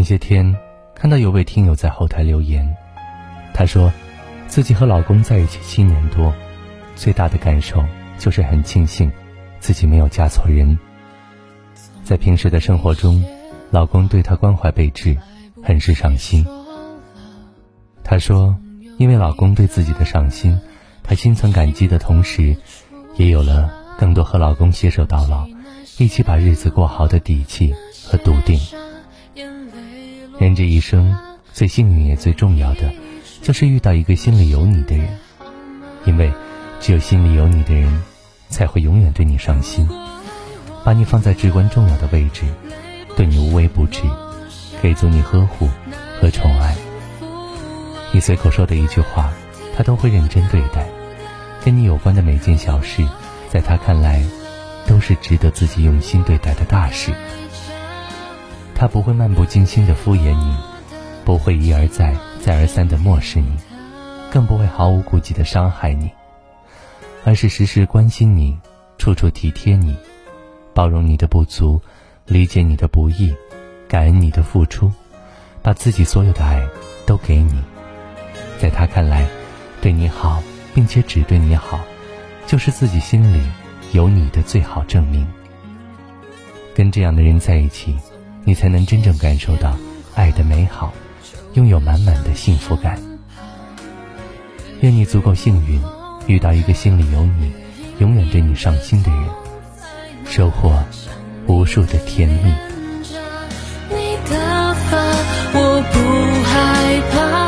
前些天看到有位听友在后台留言，他说，自己和老公在一起七年多，最大的感受就是很庆幸自己没有嫁错人。在平时的生活中，老公对她关怀备至，很是上心。她说，因为老公对自己的上心，她心存感激的同时，也有了更多和老公携手到老，一起把日子过好的底气和笃定。人这一生最幸运也最重要的，就是遇到一个心里有你的人，因为只有心里有你的人，才会永远对你上心，把你放在至关重要的位置，对你无微不至，给足你呵护和宠爱。你随口说的一句话，他都会认真对待，跟你有关的每件小事，在他看来，都是值得自己用心对待的大事。他不会漫不经心的敷衍你，不会一而再、再而三的漠视你，更不会毫无顾忌的伤害你，而是时时关心你，处处体贴你，包容你的不足，理解你的不易，感恩你的付出，把自己所有的爱都给你。在他看来，对你好，并且只对你好，就是自己心里有你的最好证明。跟这样的人在一起。你才能真正感受到爱的美好，拥有满满的幸福感。愿你足够幸运，遇到一个心里有你、永远对你上心的人，收获无数的甜蜜。我不害怕，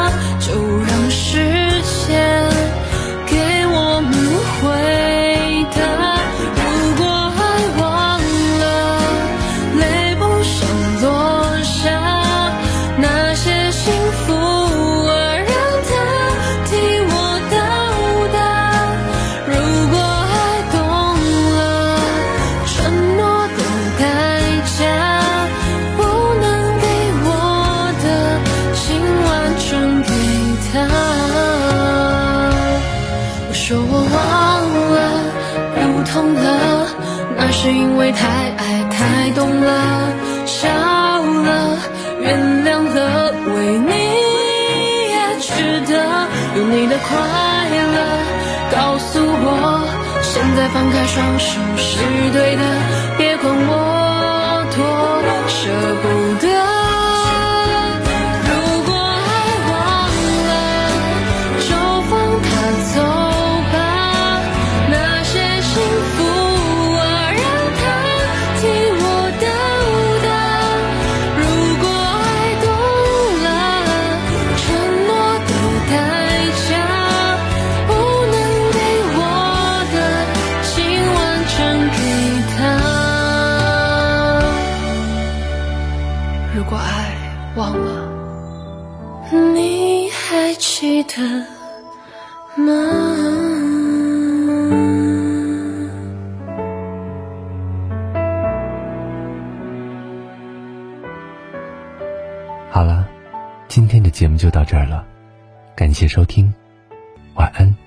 是因为太爱太懂了，笑了，原谅了，为你也值得用你的快乐。告诉我，现在放开双手是对的，忘了，你还记得吗？好了，今天的节目就到这儿了，感谢收听，晚安。